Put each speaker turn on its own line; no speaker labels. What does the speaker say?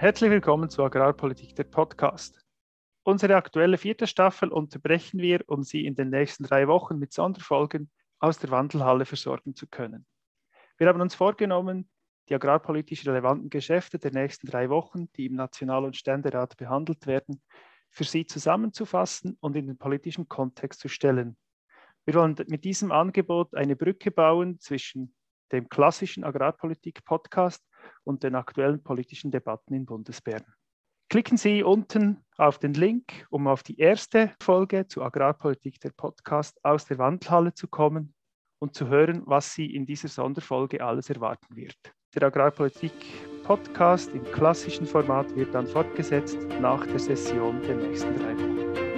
Herzlich willkommen zu Agrarpolitik, der Podcast. Unsere aktuelle vierte Staffel unterbrechen wir, um Sie in den nächsten drei Wochen mit Sonderfolgen aus der Wandelhalle versorgen zu können. Wir haben uns vorgenommen, die agrarpolitisch relevanten Geschäfte der nächsten drei Wochen, die im National- und Ständerat behandelt werden, für Sie zusammenzufassen und in den politischen Kontext zu stellen. Wir wollen mit diesem Angebot eine Brücke bauen zwischen dem klassischen Agrarpolitik-Podcast und den aktuellen politischen Debatten in Bundesbern. Klicken Sie unten auf den Link, um auf die erste Folge zu Agrarpolitik der Podcast aus der Wandhalle zu kommen und zu hören, was Sie in dieser Sonderfolge alles erwarten wird. Der Agrarpolitik Podcast im klassischen Format wird dann fortgesetzt nach der Session der nächsten drei Wochen.